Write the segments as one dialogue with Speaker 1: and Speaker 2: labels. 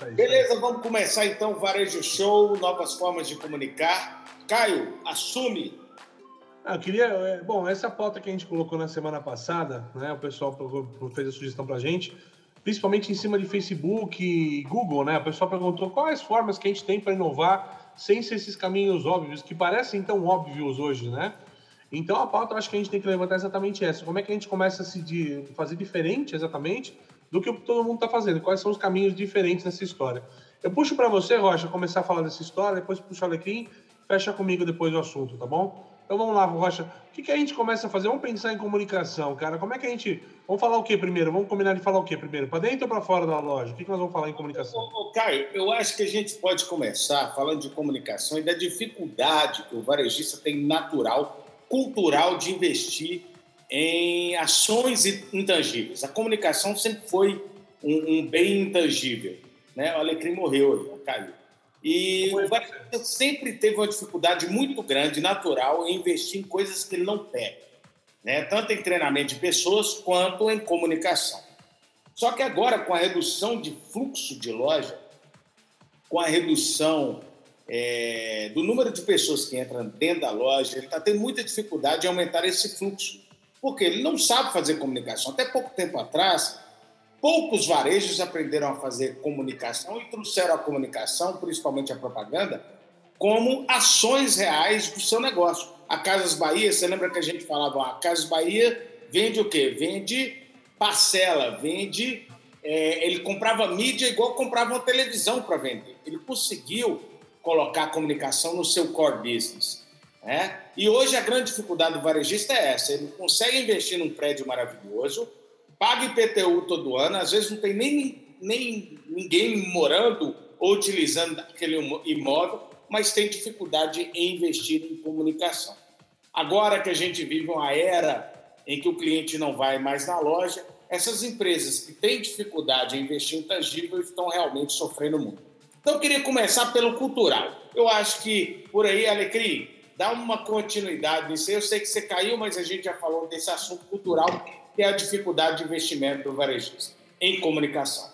Speaker 1: É
Speaker 2: Beleza, vamos começar então o Varejo Show, novas formas de comunicar. Caio, assume.
Speaker 1: Ah, eu queria. é, Bom, essa pauta que a gente colocou na semana passada, né? O pessoal fez a sugestão pra gente, principalmente em cima de Facebook e Google, né? O pessoal perguntou quais formas que a gente tem para inovar sem ser esses caminhos óbvios, que parecem tão óbvios hoje, né? Então a pauta eu acho que a gente tem que levantar exatamente essa. Como é que a gente começa a se fazer diferente exatamente do que todo mundo está fazendo? Quais são os caminhos diferentes nessa história? Eu puxo para você, Rocha, começar a falar dessa história, depois puxo o Alecrim, fecha comigo depois o assunto, tá bom? Então vamos lá, Rocha. O que, que a gente começa a fazer? Vamos pensar em comunicação, cara. Como é que a gente. Vamos falar o que primeiro? Vamos combinar de falar o que primeiro? Para dentro ou para fora da loja? O que, que nós vamos falar em comunicação?
Speaker 2: Ô, Caio, eu acho que a gente pode começar falando de comunicação e da dificuldade que o varejista tem natural, cultural, de investir em ações intangíveis. A comunicação sempre foi um, um bem intangível. Né? O Alecrim morreu, caiu. E o varejista sempre teve uma dificuldade muito grande, natural, em investir em coisas que ele não pega. Né? Tanto em treinamento de pessoas quanto em comunicação. Só que agora, com a redução de fluxo de loja, com a redução é, do número de pessoas que entram dentro da loja, ele está tendo muita dificuldade em aumentar esse fluxo, porque ele não sabe fazer comunicação. Até pouco tempo atrás, poucos varejos aprenderam a fazer comunicação e trouxeram a comunicação, principalmente a propaganda, como ações reais do seu negócio. A Casas Bahia, você lembra que a gente falava, a Casas Bahia vende o quê? Vende parcela, vende. é, ele comprava mídia igual comprava uma televisão para vender. Ele conseguiu colocar a comunicação no seu core business. Né? E hoje a grande dificuldade do varejista é essa: ele consegue investir num prédio maravilhoso, paga IPTU todo ano, às vezes não tem nem, nem ninguém morando ou utilizando aquele imóvel, mas tem dificuldade em investir em comunicação. Agora que a gente vive uma era em que o cliente não vai mais na loja, essas empresas que têm dificuldade em investir em tangível estão realmente sofrendo muito. Então, eu queria começar pelo cultural. Eu acho que, por aí, Alecrim, dá uma continuidade nisso. Eu sei que você caiu, mas a gente já falou desse assunto cultural, que é a dificuldade de investimento do varejista em comunicação.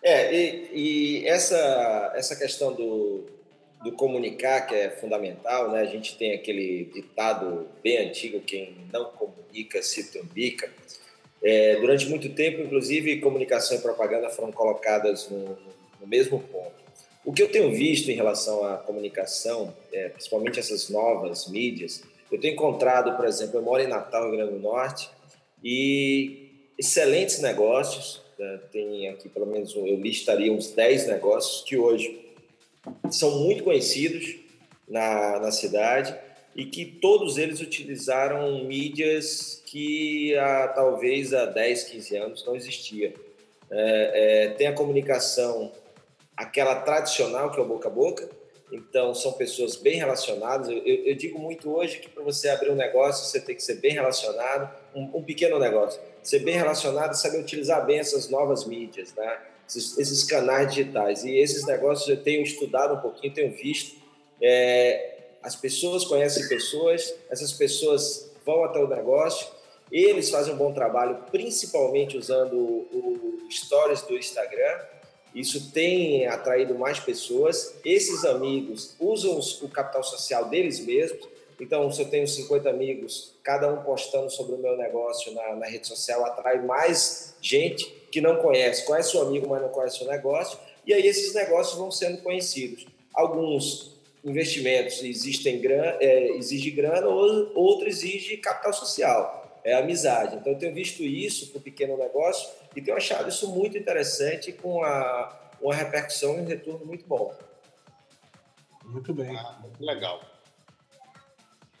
Speaker 3: É, e, e essa, essa questão do, do comunicar, que é fundamental, né? A gente tem aquele ditado bem antigo, quem não comunica se trambica. É, durante muito tempo, inclusive, comunicação e propaganda foram colocadas no, no mesmo ponto. O que eu tenho visto em relação à comunicação, é, principalmente essas novas mídias, eu tenho encontrado, por exemplo, eu moro em Natal, Rio Grande do Norte, e excelentes negócios, né? tem aqui pelo menos, eu listaria uns 10 negócios que hoje são muito conhecidos na, na cidade e que todos eles utilizaram mídias que há, talvez há 10, 15 anos não existia. É, é, tem a comunicação, aquela tradicional, que é o boca a boca, então são pessoas bem relacionadas. Eu, eu, eu digo muito hoje que para você abrir um negócio, você tem que ser bem relacionado, um, um pequeno negócio, ser bem relacionado, saber utilizar bem essas novas mídias, né? esses, esses canais digitais. E esses negócios eu tenho estudado um pouquinho, tenho visto. É, as pessoas conhecem pessoas, essas pessoas vão até o negócio, eles fazem um bom trabalho, principalmente usando o, o Stories do Instagram. Isso tem atraído mais pessoas. Esses amigos usam o capital social deles mesmos. Então, se eu tenho 50 amigos, cada um postando sobre o meu negócio na, na rede social, atrai mais gente que não conhece. Conhece o amigo, mas não conhece o negócio. E aí esses negócios vão sendo conhecidos. Alguns investimentos existem grana, é, exige grana, capital social, é amizade. Então, eu tenho visto isso para o pequeno negócio e tenho achado isso muito interessante com a, uma repercussão e um retorno muito bom.
Speaker 1: Muito bem.
Speaker 2: Ah, muito legal.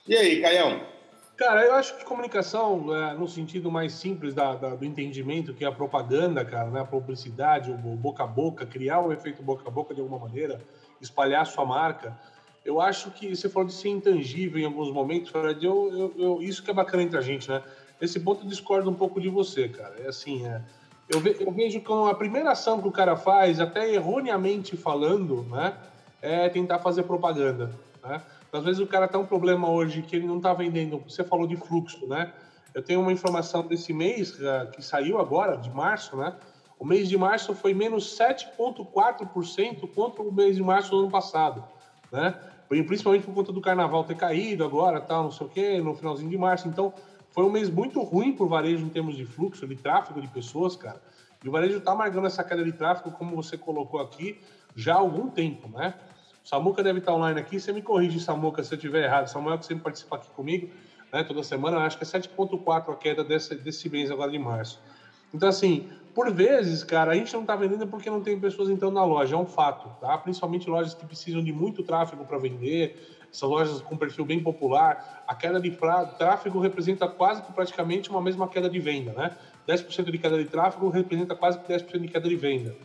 Speaker 2: E aí, Caião?
Speaker 1: Cara, eu acho que comunicação, é, no sentido mais simples da, da, do entendimento, que é a propaganda, cara, né? a publicidade, o boca a boca, criar o efeito boca a boca de alguma maneira, espalhar a sua marca. Eu acho que você falou de ser intangível em alguns momentos, Fred, eu, eu, eu, isso que é bacana entre a gente, né? Nesse ponto eu discordo um pouco de você, cara. É assim, é, eu, ve, eu vejo que a primeira ação que o cara faz, até erroneamente falando, né? É tentar fazer propaganda, né? Às vezes o cara tem um problema hoje que ele não está vendendo. Você falou de fluxo, né? Eu tenho uma informação desse mês que saiu agora, de março, né? O mês de março foi menos 7,4% contra o mês de março do ano passado, né? Principalmente por conta do carnaval ter caído agora, tal, não sei o quê, no finalzinho de março. Então, foi um mês muito ruim para o varejo em termos de fluxo, de tráfego de pessoas, cara. E o varejo está marcando essa queda de tráfego, como você colocou aqui, já há algum tempo, né? O Samuca deve estar online aqui. Você me corrige, Samuca, se eu estiver errado. Samuel, que sempre participa aqui comigo, né, toda semana, acho que é 7,4 a queda desse, desse mês agora de março. Então, assim, por vezes, cara, a gente não está vendendo porque não tem pessoas entrando na loja, é um fato, tá? Principalmente lojas que precisam de muito tráfego para vender, essas lojas com perfil bem popular, a queda de tráfego representa quase que praticamente uma mesma queda de venda, né? 10% de queda de tráfego representa quase que 10% de queda de venda.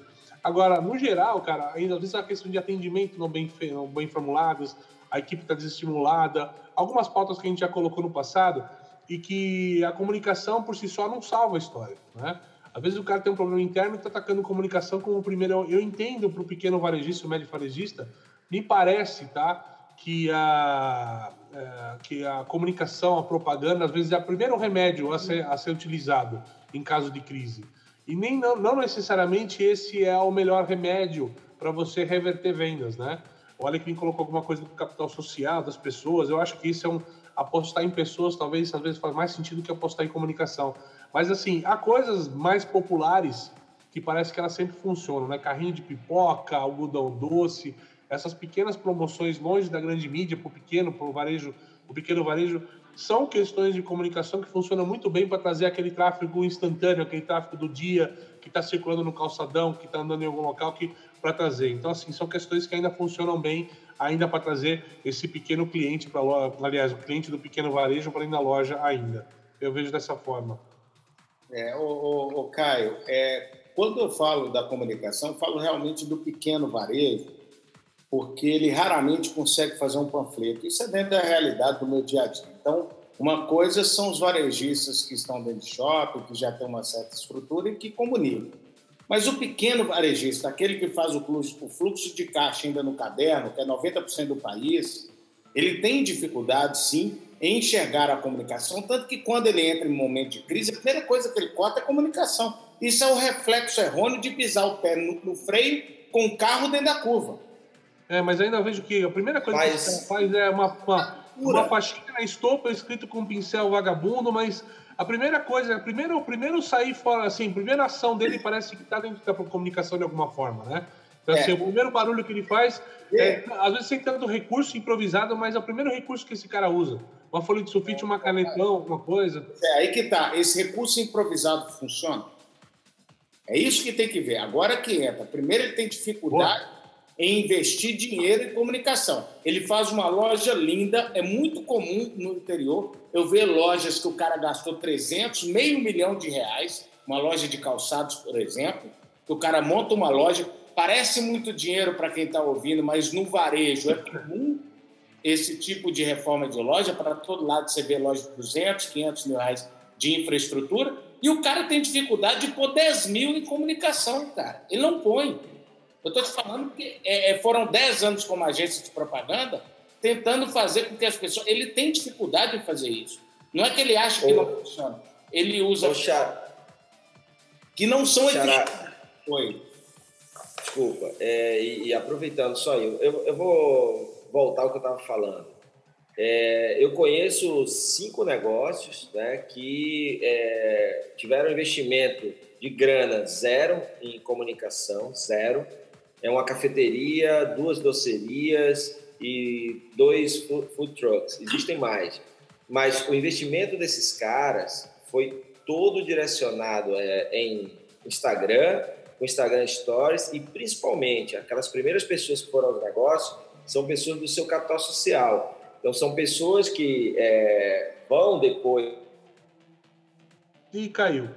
Speaker 1: Agora, no geral, cara, ainda às vezes a questão de atendimento não bem, não bem formuladas, a equipe está desestimulada, algumas pautas que a gente já colocou no passado e que a comunicação por si só não salva a história, né? Às vezes o cara tem um problema interno e está atacando comunicação como primeiro. Eu entendo para o pequeno varejista, o médio varejista, me parece, tá? Que a, é, que a comunicação, a propaganda, às vezes é o primeiro remédio a ser, a ser utilizado em caso de crise. E nem não, não necessariamente esse é o melhor remédio para você reverter vendas, né? Olha que me colocou alguma coisa do capital social das pessoas. Eu acho que isso é um apostar em pessoas, talvez às vezes faz mais sentido que apostar em comunicação. Mas assim, há coisas mais populares que parece que elas sempre funcionam, né? Carrinho de pipoca, algodão doce, essas pequenas promoções longe da grande mídia, para o pequeno, para o varejo, o pequeno varejo, são questões de comunicação que funcionam muito bem para trazer aquele tráfego instantâneo, aquele tráfego do dia que está circulando no calçadão, que está andando em algum local, que para trazer. Então, assim, são questões que ainda funcionam bem, ainda para trazer esse pequeno cliente para aliás, o cliente do pequeno varejo para ir na loja ainda. Eu vejo dessa forma.
Speaker 2: É, o, o, o Caio, é, quando eu falo da comunicação, eu falo realmente do pequeno varejo, porque ele raramente consegue fazer um panfleto. Isso é dentro da realidade do meu dia a dia. Então, uma coisa são os varejistas que estão dentro de shopping, que já têm uma certa estrutura e que comunicam. Mas o pequeno varejista, aquele que faz o fluxo, de caixa ainda no caderno, que é 90% do país, ele tem dificuldade, sim, em enxergar a comunicação, tanto que quando ele entra em momento de crise, a primeira coisa que ele corta é a comunicação. Isso é o reflexo errôneo de pisar o pé no freio com o carro dentro da curva.
Speaker 1: É, mas ainda vejo que a primeira coisa mas... que você faz é uma, uma, uma faixinha na estopa escrito com um pincel vagabundo, mas a primeira coisa, a primeira, o primeiro sair fora, assim, a primeira ação dele parece que está dentro da comunicação de alguma forma, né? Então, assim, é. assim, o primeiro barulho que ele faz, é. É, às vezes sem tanto recurso improvisado, mas é o primeiro recurso que esse cara usa. Uma folha de sulfite, uma canetão, alguma coisa.
Speaker 2: É aí que tá. Esse recurso improvisado funciona? É isso que tem que ver. Agora que entra. Primeiro ele tem dificuldade em investir dinheiro em comunicação. Ele faz uma loja linda, é muito comum no interior. Eu ver lojas que o cara gastou 300, meio milhão de reais, uma loja de calçados, por exemplo, que o cara monta uma loja, parece muito dinheiro para quem está ouvindo, mas no varejo é comum esse tipo de reforma de loja. Para todo lado você vê loja de 200, 500 mil reais de infraestrutura e o cara tem dificuldade de pôr 10 mil em comunicação, cara. Ele não põe. Eu estou te falando que é, é foram 10 anos como agência de propaganda tentando fazer com que as pessoas. Ele tem dificuldade em fazer isso. Não é que ele acha que Ô, não funciona. Ele usa. Ô, que não são
Speaker 3: Xará. Oi. Desculpa. É, e, e, aproveitando só eu, eu, eu vou voltar ao que eu estava falando. É, eu conheço cinco negócios né, que é, tiveram investimento de grana zero em comunicação, zero, é uma cafeteria, duas docerias e dois food trucks. Existem mais. Mas o investimento desses caras foi todo direcionado é, em Instagram, com Instagram Stories e principalmente aquelas primeiras pessoas que foram ao negócio são pessoas do seu capital social. Então são pessoas que é, vão depois
Speaker 1: e caiu.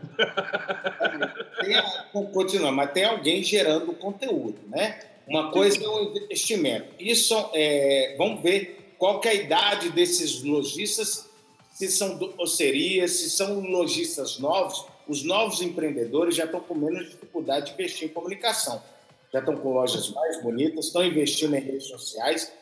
Speaker 2: continua, mas tem alguém gerando conteúdo, né? Uma coisa é o investimento. Isso é, vamos ver qual é a idade desses lojistas, se são docerias, se são lojistas novos. Os novos empreendedores já estão com menos dificuldade de investir em comunicação. Já estão com lojas mais bonitas, estão investindo em redes sociais.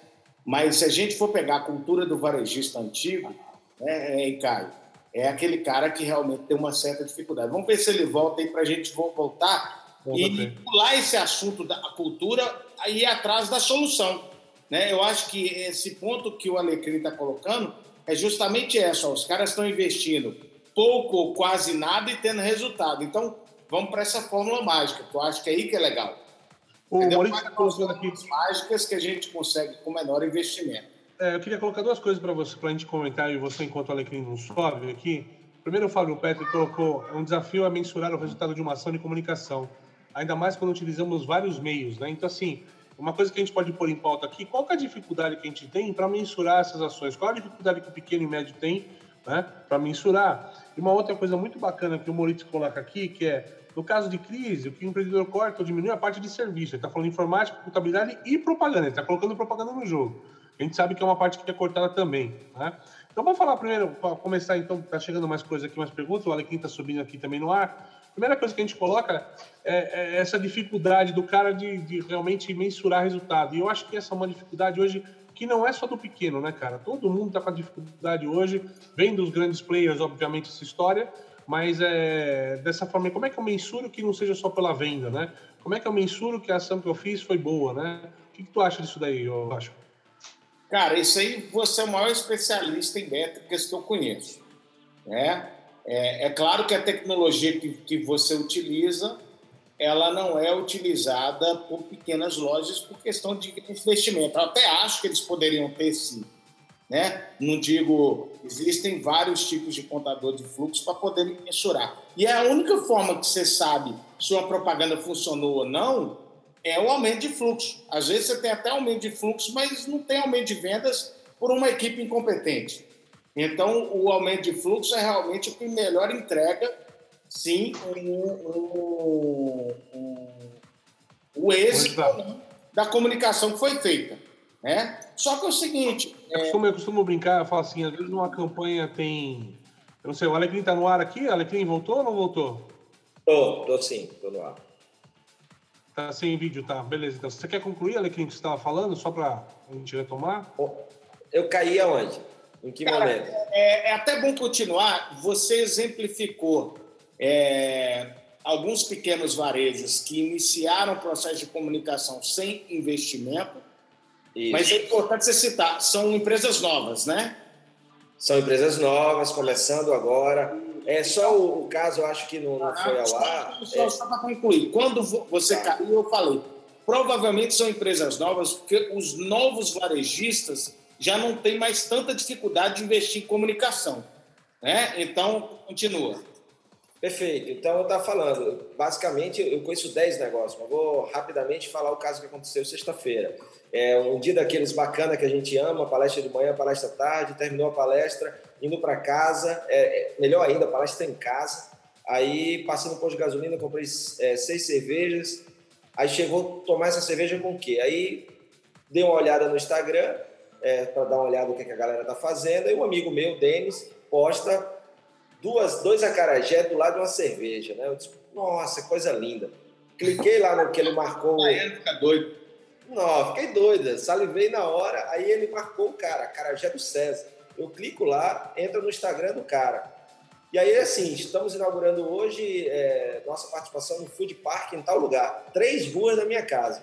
Speaker 2: Mas se a gente for pegar a cultura do varejista antigo, né, é, Caio, é aquele cara que realmente tem uma certa dificuldade. Vamos ver se ele volta aí para a gente voltar e pular esse assunto da cultura e ir atrás da solução. Né? Eu acho que esse ponto que o Alecrim está colocando é justamente essa. Ó, os caras estão investindo pouco ou quase nada e tendo resultado. Então, vamos para essa fórmula mágica, que eu acho que é aí que é legal.
Speaker 1: O Maurício está colocando aqui.
Speaker 2: mágicas que a gente consegue com menor investimento.
Speaker 1: É, eu queria colocar duas coisas para você, para a gente comentar e você, enquanto o Alecrim não sobe aqui. Primeiro, o Fábio Petri colocou: é um desafio a mensurar o resultado de uma ação de comunicação, ainda mais quando utilizamos vários meios, né? Então, assim, uma coisa que a gente pode pôr em pauta aqui: qual é a dificuldade que a gente tem para mensurar essas ações? Qual a dificuldade que o pequeno e médio tem né, para mensurar? E uma outra coisa muito bacana que o Maurício coloca aqui, que é no caso de crise, o que o empreendedor corta ou diminui é a parte de serviço. Ele está falando informática, contabilidade e propaganda. Ele está colocando propaganda no jogo. A gente sabe que é uma parte que é cortada também. Né? Então vamos falar primeiro, para começar então, está chegando mais coisas aqui, mais perguntas, o Alequim está subindo aqui também no ar. Primeira coisa que a gente coloca é, é essa dificuldade do cara de, de, realmente mensurar resultado. E eu acho que essa é uma dificuldade hoje que não é só do pequeno, né, cara? Todo mundo está com a dificuldade hoje, vem dos grandes players, obviamente, essa história, mas é, dessa forma, como é que eu mensuro que não seja só pela venda, né? Como é que eu mensuro que a ação que eu fiz foi boa, né? O que, que tu acha disso daí, eu acho?
Speaker 2: Cara, isso aí você é o maior especialista em métricas que eu conheço. Né? É, é claro que a tecnologia que, que você utiliza, ela não é utilizada por pequenas lojas por questão de investimento. Eu até acho que eles poderiam ter sim. Né? Não digo, existem vários tipos de contador de fluxo para poder mensurar. E a única forma que você sabe se uma propaganda funcionou ou não é o aumento de fluxo. Às vezes você tem até aumento de fluxo, mas não tem aumento de vendas por uma equipe incompetente. Então, o aumento de fluxo é realmente o que melhor entrega, sim, o, o êxito da comunicação que foi feita. Né? Só que é o seguinte...
Speaker 1: É... Eu, costumo, eu costumo brincar, eu falo assim, às vezes numa campanha tem... Eu não sei, o Alecrim está no ar aqui? O Alecrim voltou ou não voltou?
Speaker 3: Tô, tô sim, tô no ar.
Speaker 1: Tá sem vídeo, tá? Beleza. Então, você quer concluir, Alecrim, o que você estava falando, só para a gente retomar?
Speaker 3: Eu caí aonde? Em que Cara, momento?
Speaker 2: É, é, até bom continuar. Você exemplificou é, alguns pequenos varejos que iniciaram o processo de comunicação sem investimento, Isso. mas é importante você citar, são empresas novas, né?
Speaker 3: São empresas novas, começando agora. É só o, o caso, eu acho que não, não foi ao ar.
Speaker 2: Só, é... só para concluir, quando você tá. caiu, eu falei, provavelmente são empresas novas, porque os novos varejistas já não têm mais tanta dificuldade de investir em comunicação. Né? Então, continua.
Speaker 3: Perfeito. Então, eu estava falando, basicamente, eu conheço 10 negócios, mas vou rapidamente falar o caso que aconteceu sexta-feira. É um dia daqueles bacana que a gente ama, palestra de manhã, palestra tarde, terminou a palestra, indo para casa, é, é, melhor ainda, palestra em casa. Aí, passando no posto de gasolina, comprei é, seis cervejas. Aí chegou tomar essa cerveja com o quê? Aí dei uma olhada no Instagram, é, para dar uma olhada no que, que a galera tá fazendo. E um amigo meu, Denis, posta duas, dois acarajé do lado de uma cerveja, né? Eu disse, nossa, coisa linda. Cliquei lá no que ele marcou.
Speaker 2: Aí ele fica doido.
Speaker 3: Não, fiquei doida, salivei na hora. Aí ele marcou o cara, acarajé do César. Eu clico lá, entro no Instagram do cara. E aí, assim, estamos inaugurando hoje é, nossa participação no Food Park em tal lugar, três ruas da minha casa.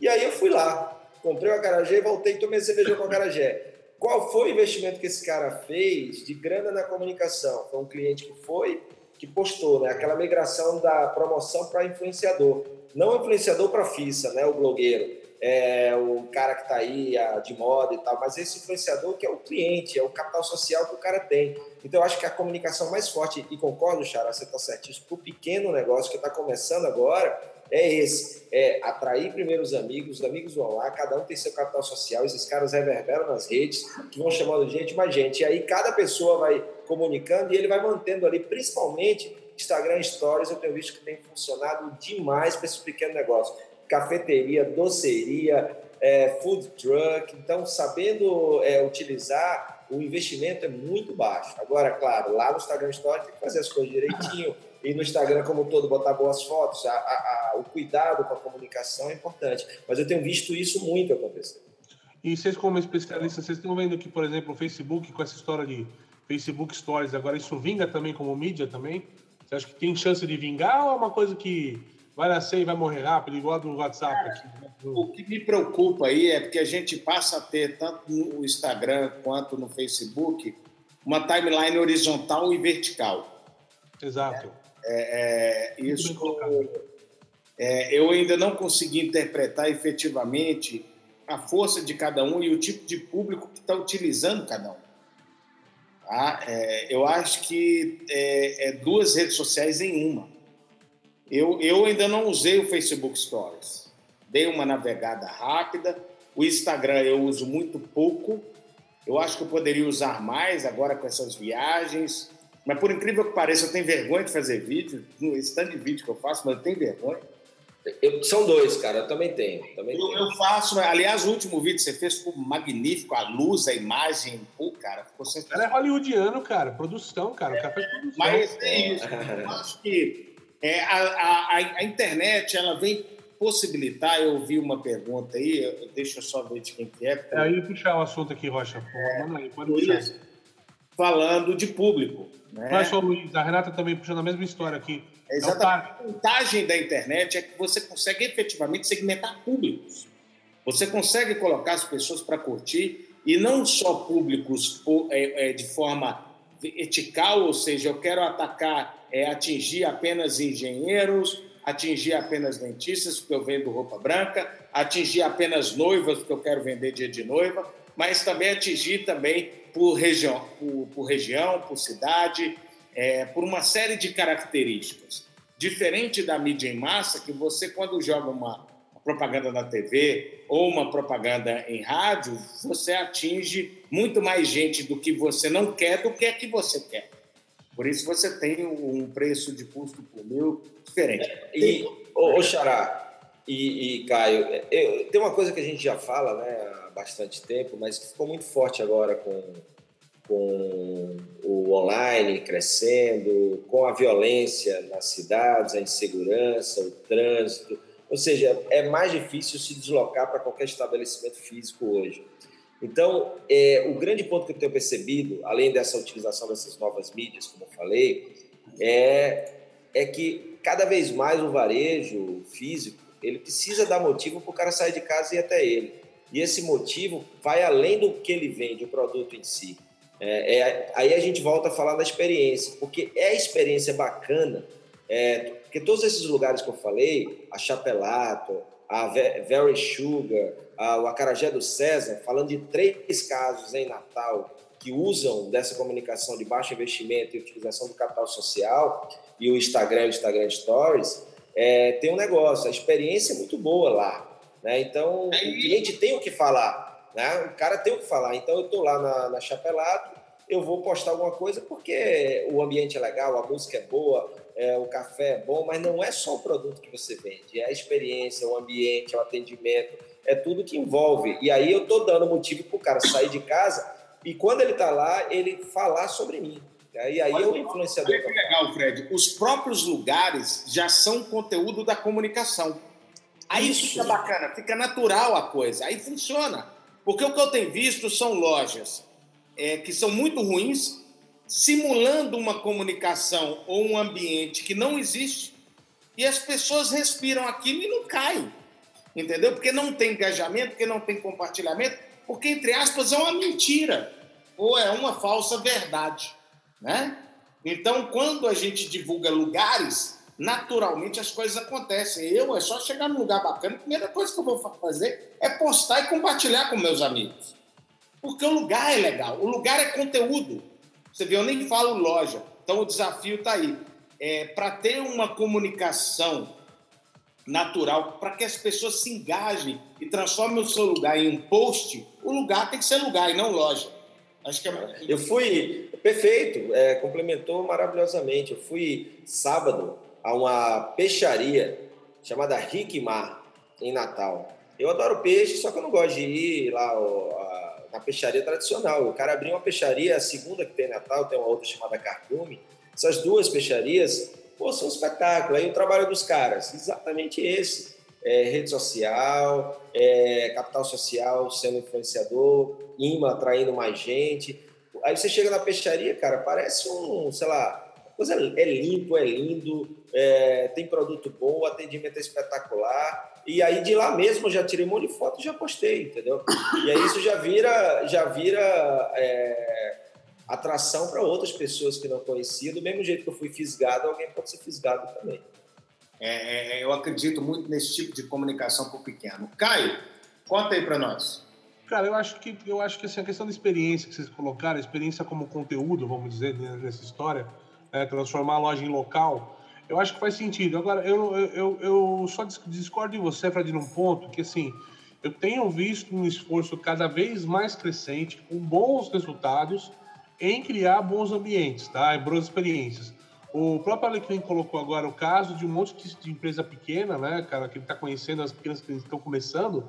Speaker 3: E aí eu fui lá, comprei o acarajé e voltei e tomei cerveja com o acarajé. Qual foi o investimento que esse cara fez de grana na comunicação? Foi um cliente que foi, que postou, né? Aquela migração da promoção para influenciador. Não influenciador para FISA, né? O blogueiro. É, o cara que está aí de moda e tal, mas esse influenciador que é o cliente, é o capital social que o cara tem. Então, eu acho que a comunicação mais forte, e concordo, Chara, você está certíssimo, para o pequeno negócio que está começando agora, é esse: é atrair primeiro os amigos, os amigos vão lá, cada um tem seu capital social, esses caras reverberam nas redes, que vão chamando gente mais gente. E aí cada pessoa vai comunicando e ele vai mantendo ali, principalmente Instagram Stories, eu tenho visto que tem funcionado demais para esse pequeno negócio. Cafeteria, doceria, é, food truck. Então, sabendo é, utilizar, o investimento é muito baixo. Agora, claro, lá no Instagram Stories tem que fazer as coisas direitinho e no Instagram como todo botar boas fotos, a, a, a, o cuidado com a comunicação é importante. Mas eu tenho visto isso muito acontecer.
Speaker 1: E vocês como especialistas, vocês estão vendo que, por exemplo, o Facebook com essa história de Facebook Stories, agora isso vinga também como mídia também? Você acha que tem chance de vingar ou é uma coisa que vai nascer e vai morrer rápido, igual do WhatsApp aqui. Né?
Speaker 2: O que me preocupa aí é porque a gente passa a ter, tanto no Instagram quanto no Facebook, uma timeline horizontal e vertical.
Speaker 1: Exato.
Speaker 2: É, é, isso é, eu ainda não consegui interpretar efetivamente a força de cada um e o tipo de público que está utilizando cada um. É, eu acho que é, é, duas redes sociais em uma. Eu, eu ainda não usei o Facebook Stories. Dei uma navegada rápida. O Instagram eu uso muito pouco. Eu acho que eu poderia usar mais agora com essas viagens. Mas por incrível que pareça, eu tenho vergonha de fazer vídeo. Esse tanto de vídeo que eu faço, mas eu tenho vergonha.
Speaker 3: Eu, são dois, cara. Eu também tenho. Também
Speaker 2: eu,
Speaker 3: tenho.
Speaker 2: eu faço. Aliás, o último vídeo que você fez ficou magnífico. A luz, a imagem. Pô, cara, ficou
Speaker 1: O cara é hollywoodiano, cara. Produção, cara. O cara faz produção.
Speaker 2: Mas é isso. Eu acho que é, a, a, a, internet, ela vem possibilitar. Eu ouvi uma pergunta aí. Deixa eu só ver de quem que é.
Speaker 1: Porque... É, aí puxar o assunto aqui, Rocha. Pô, aí, pode puxar.
Speaker 2: Falando de público. Né?
Speaker 1: Não é só o Luiz. A Renata também puxando a mesma história aqui.
Speaker 2: Exatamente. A vantagem da internet é que você consegue efetivamente segmentar públicos. Você consegue colocar as pessoas para curtir e não só públicos é, é, de forma vertical, ou seja, eu quero atacar, é, atingir apenas engenheiros, atingir apenas dentistas, porque eu vendo roupa branca, atingir apenas noivas, porque eu quero vender dia de noiva, mas também atingir também por região, por, por região, por cidade, é, por uma série de características. Diferente da mídia em massa, que você, quando joga uma, propaganda na TV ou uma propaganda em rádio, você atinge muito mais gente do que você não quer do que é que você quer. Por isso você tem um preço de custo por mil diferente.
Speaker 3: E, ô, ô Xará e, e Caio, eu, tem uma coisa que a gente já fala né, há bastante tempo, mas que ficou muito forte agora com com o online crescendo, com a violência nas cidades, a insegurança, o trânsito. Ou seja, é mais difícil se deslocar para qualquer estabelecimento físico hoje. Então, é, o grande ponto que eu tenho percebido, além dessa utilização dessas novas mídias, como eu falei, é, é que cada vez mais o varejo físico ele precisa dar motivo para o cara sair de casa e ir até ele. E esse motivo vai além do que ele vende, o produto em si. É, é, aí a gente volta a falar da experiência, porque é a experiência bacana, é, porque todos esses lugares que eu falei, a Chapelato, a Very Sugar, a, o Acarajé do César, falando de três casos em Natal que usam dessa comunicação de baixo investimento e utilização do capital social, e o Instagram, o Instagram Stories, é, tem um negócio, a experiência é muito boa lá. Né? Então, o cliente tem o que falar. Né? O cara tem o que falar. Então, eu estou lá na, na Chapelato, eu vou postar alguma coisa porque o ambiente é legal, a música é boa, é, o café é bom, mas não é só o produto que você vende, é a experiência, o ambiente, o atendimento, é tudo que envolve. E aí eu estou dando motivo para o cara sair de casa e quando ele está lá, ele falar sobre mim. E aí, aí é o influenciador.
Speaker 2: Olha que legal, Fred. Os próprios lugares já são conteúdo da comunicação. Aí Isso. fica bacana, fica natural a coisa. Aí funciona. Porque o que eu tenho visto são lojas é, que são muito ruins, simulando uma comunicação ou um ambiente que não existe, e as pessoas respiram aquilo e não caem. Entendeu? Porque não tem engajamento, porque não tem compartilhamento, porque, entre aspas, é uma mentira ou é uma falsa verdade. Né? Então, quando a gente divulga lugares, naturalmente as coisas acontecem. Eu, é só chegar num lugar bacana, a primeira coisa que eu vou fazer é postar e compartilhar com meus amigos. Porque o lugar é legal, o lugar é conteúdo. Você vê, eu nem falo loja. Então o desafio está aí. É, para ter uma comunicação natural, para que as pessoas se engajem e transformem o seu lugar em um post, o lugar tem que ser lugar e não loja. Acho que é
Speaker 3: Eu fui, perfeito, é, complementou maravilhosamente. Eu fui sábado a uma peixaria chamada Rickmar, em Natal. Eu adoro peixe, só que eu não gosto de ir lá a, na peixaria tradicional. O cara abriu uma peixaria, a segunda que tem em Natal, tem uma outra chamada Cardume. Essas duas peixarias, pô, são um espetáculo. Aí o trabalho dos caras, exatamente esse. É, rede social, é, capital social sendo influenciador, imã atraindo mais gente. Aí você chega na peixaria, cara, parece um, sei lá, coisa é limpo, é lindo, é, tem produto bom, o atendimento é espetacular. E aí de lá mesmo eu já tirei um monte de foto e já postei, entendeu? E aí isso já vira, já vira é, atração para outras pessoas que não conheciam. Do mesmo jeito que eu fui fisgado, alguém pode ser fisgado também.
Speaker 2: É, é eu acredito muito nesse tipo de comunicação para o pequeno. Caio, conta aí para nós.
Speaker 1: Cara, eu acho que eu acho que assim, a questão da experiência que vocês colocaram, a experiência como conteúdo, vamos dizer, nessa história, é, transformar a loja em local, eu acho que faz sentido. Agora, eu, eu, eu só discordo de você, Fred, num ponto que, assim, eu tenho visto um esforço cada vez mais crescente, com bons resultados, em criar bons ambientes, tá? E boas experiências. O próprio Alecrim colocou agora o caso de um monte de empresa pequena, né, cara, que ele está conhecendo, as pequenas que estão começando,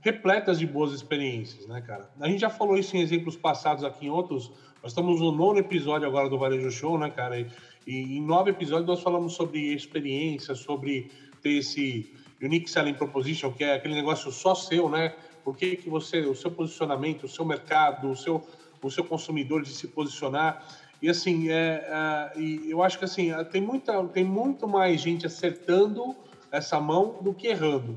Speaker 1: repletas de boas experiências, né, cara? A gente já falou isso em exemplos passados aqui em outros. Nós estamos no nono episódio agora do Varejo Show, né, cara? E, e em nove episódios nós falamos sobre experiência, sobre ter esse unique selling proposition, que é aquele negócio só seu, né? Por que, que você, o seu posicionamento, o seu mercado, o seu, o seu consumidor de se posicionar. E assim, é, é, e eu acho que assim, tem, muita, tem muito mais gente acertando essa mão do que errando.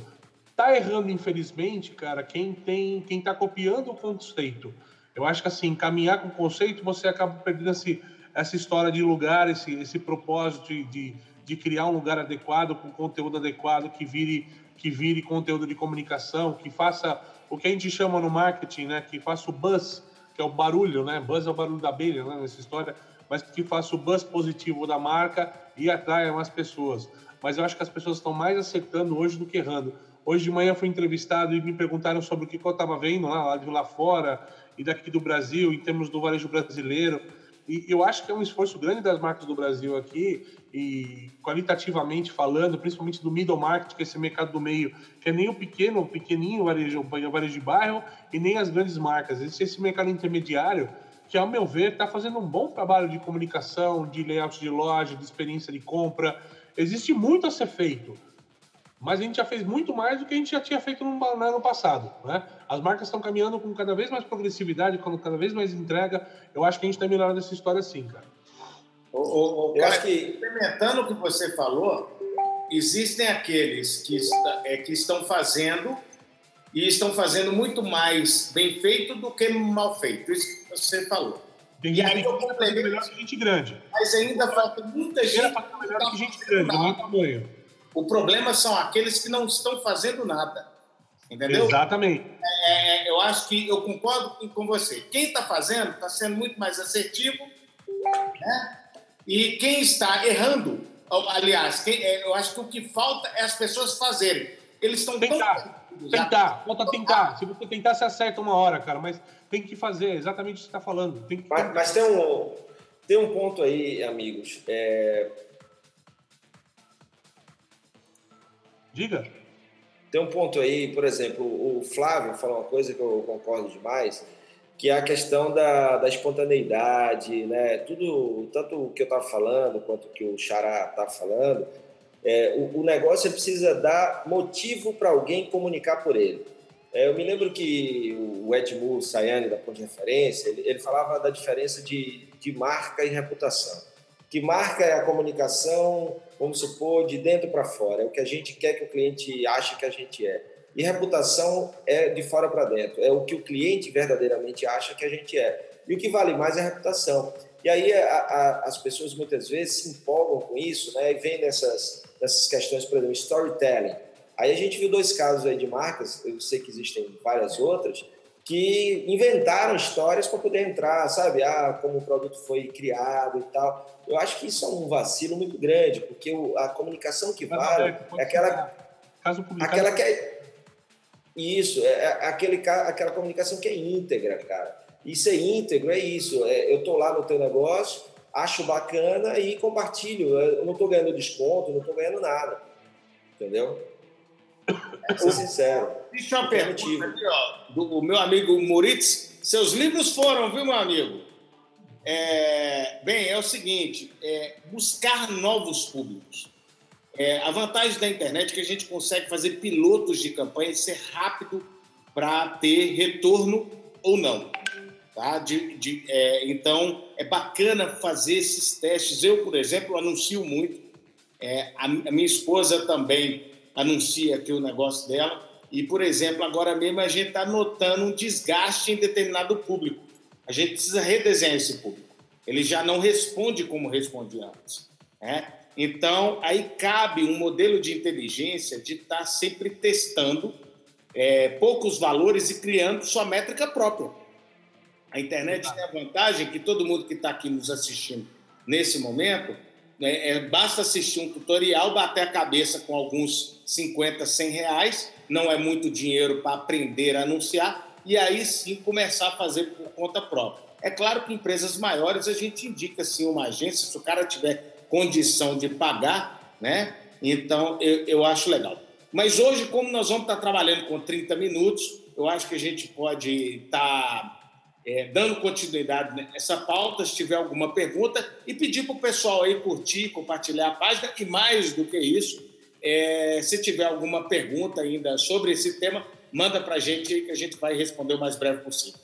Speaker 1: Tá errando, infelizmente, cara, quem tem, quem tá copiando o conceito. Eu acho que assim, caminhar com o conceito, você acaba perdendo esse, essa história de lugar, esse, esse propósito de, de, de criar um lugar adequado, com conteúdo adequado, que vire, que vire conteúdo de comunicação, que faça o que a gente chama no marketing, né? Que faça o buzz, que é o barulho, né? Buzz é o barulho da abelha, né? Nessa história, mas que faça o buzz positivo da marca e atraia mais pessoas. Mas eu acho que as pessoas estão mais acertando hoje do que errando. Hoje de manhã fui entrevistado e me perguntaram sobre o que eu estava vendo lá, lá lá fora e daqui do Brasil, em termos do varejo brasileiro. E eu acho que é um esforço grande das marcas do Brasil aqui, e qualitativamente falando, principalmente do middle market, que é esse mercado do meio, que é nem o pequeno, o pequenininho varejo, o varejo de bairro, e nem as grandes marcas. Existe esse mercado intermediário que, ao meu ver, está fazendo um bom trabalho de comunicação, de layout de loja, de experiência de compra. Existe muito a ser feito mas a gente já fez muito mais do que a gente já tinha feito no, no ano passado. Né? As marcas estão caminhando com cada vez mais progressividade, com cada vez mais entrega. Eu acho que a gente está melhorando essa história sim, cara.
Speaker 2: O, o, o cara, que... Implementando o que você falou, existem aqueles que, é, que estão fazendo e estão fazendo muito mais bem feito do que mal feito. Isso que você falou.
Speaker 1: Tem e aí que fazer melhor que gente grande.
Speaker 2: Mas ainda falta muita gente.
Speaker 1: Para melhor que gente grande, não é tamanho.
Speaker 2: O problema são aqueles que não estão fazendo nada. Entendeu?
Speaker 1: Exatamente.
Speaker 2: É, é eu acho que eu concordo com você. Quem está fazendo está sendo muito mais assertivo, né? E quem está errando, aliás, quem, é, eu acho que o que falta é as pessoas fazerem. Eles estão
Speaker 1: tentar, tão... tentar, falta tentar. Se você tentar, você acerta uma hora, cara. Mas tem que fazer exatamente o que você está falando. Tem que...
Speaker 3: mas, mas, tem um tem um ponto aí, amigos. É,
Speaker 1: Diga.
Speaker 3: Tem um ponto aí, por exemplo, o Flávio falou uma coisa que eu concordo demais, que é a questão da, da espontaneidade, né? Tudo, tanto o que eu estava falando quanto o que o Xará estava falando, é, o, o, negócio precisa dar motivo para alguém comunicar por ele. É, eu me lembro que o Edmur Sayane, da Ponte de Referência, ele, ele falava da diferença de, de marca e reputação. Que marca é a comunicação vamos supor, de dentro para fora. É o que a gente quer que o cliente ache que a gente é. E reputação é de fora para dentro. É o que o cliente verdadeiramente acha que a gente é. E o que vale mais é a reputação. E aí a, a, as pessoas muitas vezes se empolgam com isso, né? E vem nessas, nessas questões, por exemplo, storytelling. Aí a gente viu dois casos aí de marcas, eu sei que existem várias outras, que inventaram histórias para poder entrar, sabe? Ah, como o produto foi criado e tal. Eu acho que isso é um vacilo muito grande, porque a comunicação que vale é aquela, aquela que é isso, é, é aquele, aquela comunicação que é íntegra, cara. E ser íntegro é isso. É, eu tô lá no teu negócio, acho bacana e compartilho. Eu não estou ganhando desconto, não estou ganhando nada, entendeu? Pra ser sincero.
Speaker 2: Deixa eu uma pergunta aqui, ó, do meu amigo Moritz. Seus livros foram, viu, meu amigo? É, bem, é o seguinte: é, buscar novos públicos. É, a vantagem da internet é que a gente consegue fazer pilotos de campanha e ser rápido para ter retorno ou não. Tá? De, de, é, então, é bacana fazer esses testes. Eu, por exemplo, anuncio muito É, a, a minha esposa também anuncia aqui o negócio dela. E, por exemplo, agora mesmo a gente está notando um desgaste em determinado público. A gente precisa redesenhar esse público. Ele já não responde como respondia antes. Né? Então, aí cabe um modelo de inteligência de estar tá sempre testando é, poucos valores e criando sua métrica própria. A internet tem a vantagem que todo mundo que está aqui nos assistindo nesse momento, né, é, basta assistir um tutorial, bater a cabeça com alguns 50, 100 reais, não é muito dinheiro para aprender a anunciar, e aí sim começar a fazer por conta própria. É claro que em empresas maiores a gente indica sim uma agência, se o cara tiver condição de pagar, né? Então eu, eu acho legal. Mas hoje, como nós vamos estar trabalhando com 30 minutos, eu acho que a gente pode estar é, dando continuidade nessa pauta, se tiver alguma pergunta, e pedir para o pessoal aí curtir, compartilhar a página, e mais do que isso, é, se tiver alguma pergunta ainda sobre esse tema, manda para a gente que a gente vai responder o mais breve possível.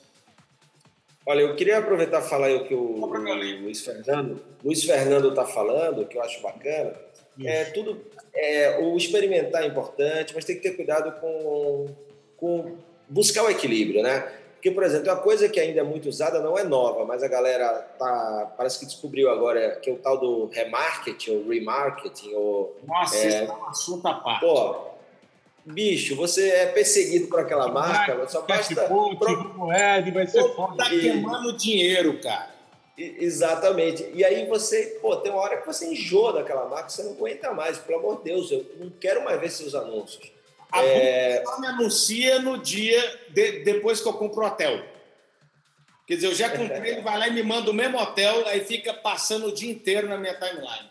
Speaker 3: Olha, eu queria aproveitar e falar o que o, o Luiz Fernando Luiz Fernando está falando, que eu acho bacana. É tudo, é, o experimentar é importante, mas tem que ter cuidado com, com buscar o equilíbrio, né? Porque, por exemplo, uma coisa que ainda é muito usada não é nova, mas a galera tá, parece que descobriu agora que é o tal do remarketing ou remarketing. Ou,
Speaker 2: Nossa, é, isso é um assunto à parte.
Speaker 3: Pô, bicho, você é perseguido por aquela marca, vai, só basta...
Speaker 1: Pro... Ed, vai ser foda.
Speaker 2: Tá queimando dinheiro, cara.
Speaker 3: Exatamente. E aí você, pô, tem uma hora que você enjoa daquela marca, você não aguenta mais. Pelo amor de Deus, eu não quero mais ver seus anúncios.
Speaker 2: A é... me anuncia no dia de, depois que eu compro o hotel. Quer dizer, eu já comprei, ele vai lá e me manda o mesmo hotel, aí fica passando o dia inteiro na minha timeline.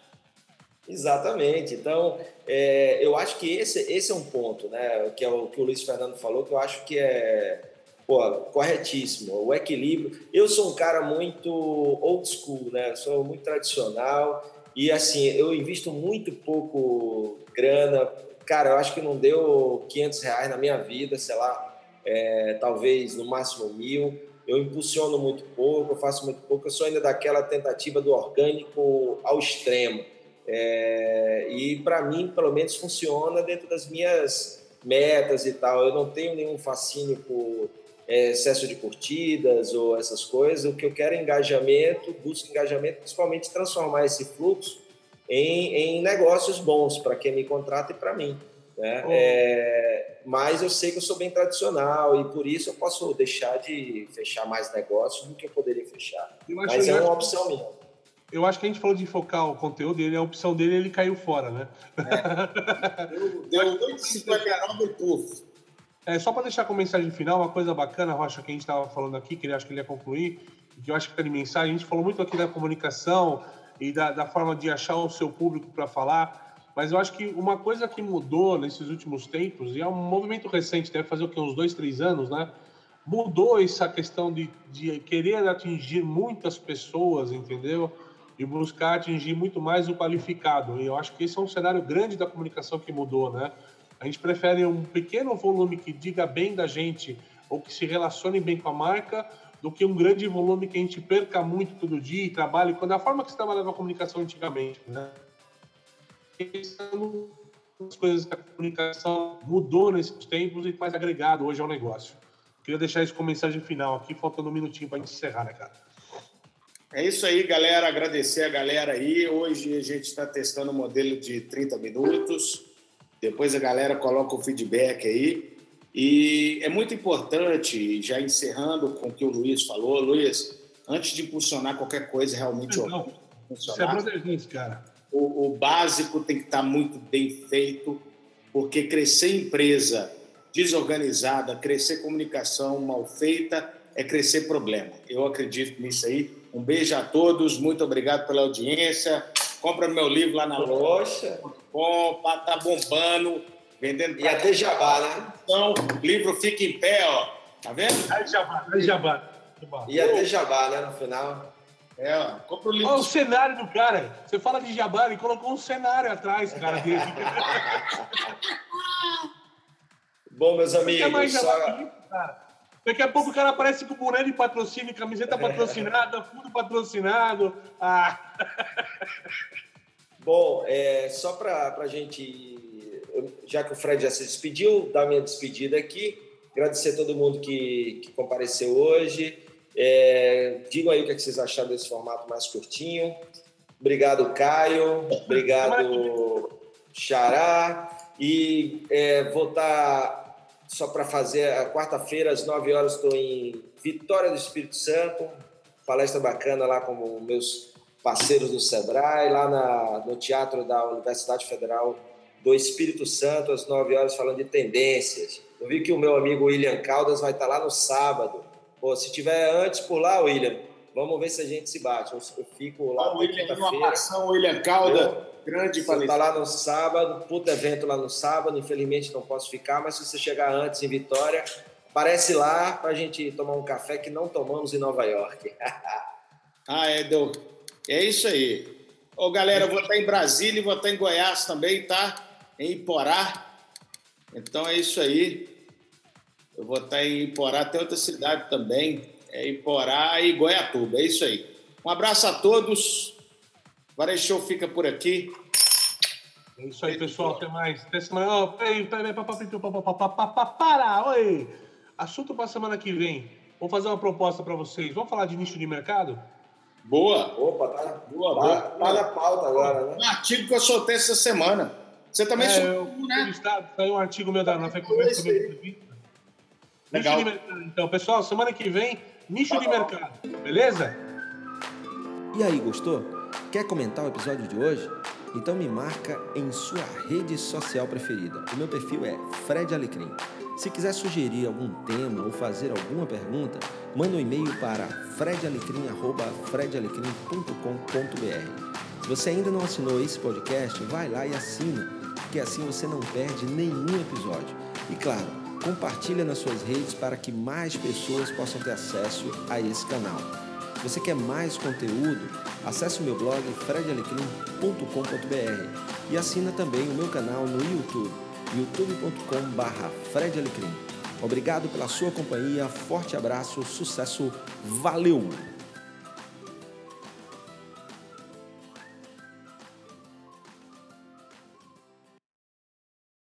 Speaker 3: Exatamente. Então, é, eu acho que esse, esse é um ponto, né? Que é o que o Luiz Fernando falou, que eu acho que é pô, corretíssimo. O equilíbrio. Eu sou um cara muito old school, né? Sou muito tradicional e assim eu invisto muito pouco grana cara, eu acho que não deu 500 reais na minha vida, sei lá, é, talvez no máximo mil. Eu impulsiono muito pouco, eu faço muito pouco, eu sou ainda daquela tentativa do orgânico ao extremo. É, e para mim, pelo menos, funciona dentro das minhas metas e tal. Eu não tenho nenhum fascínio por é, excesso de curtidas ou essas coisas. O que eu quero é engajamento, busco engajamento, principalmente transformar esse fluxo em, em negócios bons para quem me contrata e para mim. Né? Oh. É, mas eu sei que eu sou bem tradicional e por isso eu posso deixar de fechar mais negócios do que eu poderia fechar. Eu mas é uma opção minha.
Speaker 1: Eu acho que a gente falou de focar o conteúdo e a opção dele ele caiu fora, né?
Speaker 2: É. Deu 8,59 e puf.
Speaker 1: É, só para deixar com mensagem final, uma coisa bacana, Rocha, que a gente estava falando aqui, que ele acho que ele ia concluir, que eu acho que fica de mensagem, a gente falou muito aqui da comunicação, e da, da forma de achar o seu público para falar. Mas eu acho que uma coisa que mudou nesses últimos tempos, e é um movimento recente, deve fazer o uns dois, três anos, né? Mudou essa questão de, de querer atingir muitas pessoas, entendeu? E buscar atingir muito mais o qualificado. E eu acho que esse é um cenário grande da comunicação que mudou, né? A gente prefere um pequeno volume que diga bem da gente ou que se relacione bem com a marca do que um grande volume que a gente perca muito todo dia e trabalhe, quando a forma que se trabalhava a comunicação antigamente, né? As coisas que a comunicação mudou nesses tempos e mais agregado hoje ao negócio. Queria deixar isso como mensagem final aqui, faltando um minutinho para encerrar, né, cara?
Speaker 2: É isso aí, galera. Agradecer a galera aí. Hoje a gente está testando o um modelo de 30 minutos. Depois a galera coloca o feedback aí. E é muito importante, já encerrando com o que o Luiz falou, Luiz, antes de impulsionar qualquer coisa realmente
Speaker 1: não, funcionar, isso é cara.
Speaker 2: O, o básico tem que estar muito bem feito, porque crescer empresa desorganizada, crescer comunicação mal feita, é crescer problema. Eu acredito nisso aí. Um beijo a todos, muito obrigado pela audiência. Compra meu livro lá na loja. Bom, tá bombando. Vendendo.
Speaker 3: E até jabá, né?
Speaker 2: Então, o livro fica em pé, ó. Tá vendo?
Speaker 1: Aí jabá, aí jabá.
Speaker 3: E até jabá, né? No final.
Speaker 2: É, ó. Compra o livro.
Speaker 1: Olha o cenário do cara. Você fala de jabá, ele colocou um cenário atrás, cara. Dele.
Speaker 3: Bom, meus amigos. Mais só...
Speaker 1: Daqui a pouco o cara aparece com boné de patrocínio, camiseta patrocinada, fundo patrocinado. Ah.
Speaker 3: Bom, é, só para a gente, já que o Fred já se despediu, dar minha despedida aqui, agradecer a todo mundo que, que compareceu hoje. É, digam aí o que, é que vocês acharam desse formato mais curtinho. Obrigado, Caio. Obrigado, Xará. E é, vou estar tá, só para fazer a quarta-feira, às 9 horas, estou em Vitória do Espírito Santo. Palestra bacana lá com meus parceiros do Sebrae, lá na, no Teatro da Universidade Federal do Espírito Santo, às 9 horas, falando de tendências. Eu vi que o meu amigo William Caldas vai estar tá lá no sábado. Pô, se tiver antes por lá, William, vamos ver se a gente se bate. Eu, eu fico lá
Speaker 2: na quinta-feira. William Caldas. Grande
Speaker 3: Você está lá no sábado, puta evento lá no sábado, infelizmente não posso ficar, mas se você chegar antes em Vitória, aparece lá para a gente tomar um café que não tomamos em Nova York.
Speaker 2: ah, é, deu. É isso aí. Ô, galera, eu vou estar em Brasília e vou estar em Goiás também, tá? Em Iporá. Então é isso aí. Eu vou estar em Iporá, tem outra cidade também. É Iporá e Goiatuba. É isso aí. Um abraço a todos. Varejo Show fica por aqui.
Speaker 1: É isso aí, pessoal. Até mais. Até semana. Para! Oi! Assunto para semana que vem. Vou fazer uma proposta para vocês. Vamos falar de nicho de mercado?
Speaker 2: Boa!
Speaker 3: Opa, tá, boa, tá, boa. tá na pauta agora, né?
Speaker 2: Um artigo que eu soltei essa semana. Você também é, soltou,
Speaker 1: né? Saiu um artigo meu da na frequência Legal. Nicho de mercado. Então, pessoal, semana que vem, nicho tá de mercado. Beleza?
Speaker 4: E aí, gostou? Quer comentar o episódio de hoje? Então me marca em sua rede social preferida. O meu perfil é Fred Alecrim. Se quiser sugerir algum tema ou fazer alguma pergunta, manda um e-mail para fredalecrim.com.br. Se você ainda não assinou esse podcast, vai lá e assina, porque assim você não perde nenhum episódio. E claro, compartilha nas suas redes para que mais pessoas possam ter acesso a esse canal. Você quer mais conteúdo, acesse o meu blog fredalecrim.com.br e assina também o meu canal no YouTube, youtube.com.br Obrigado pela sua companhia, forte abraço, sucesso, valeu!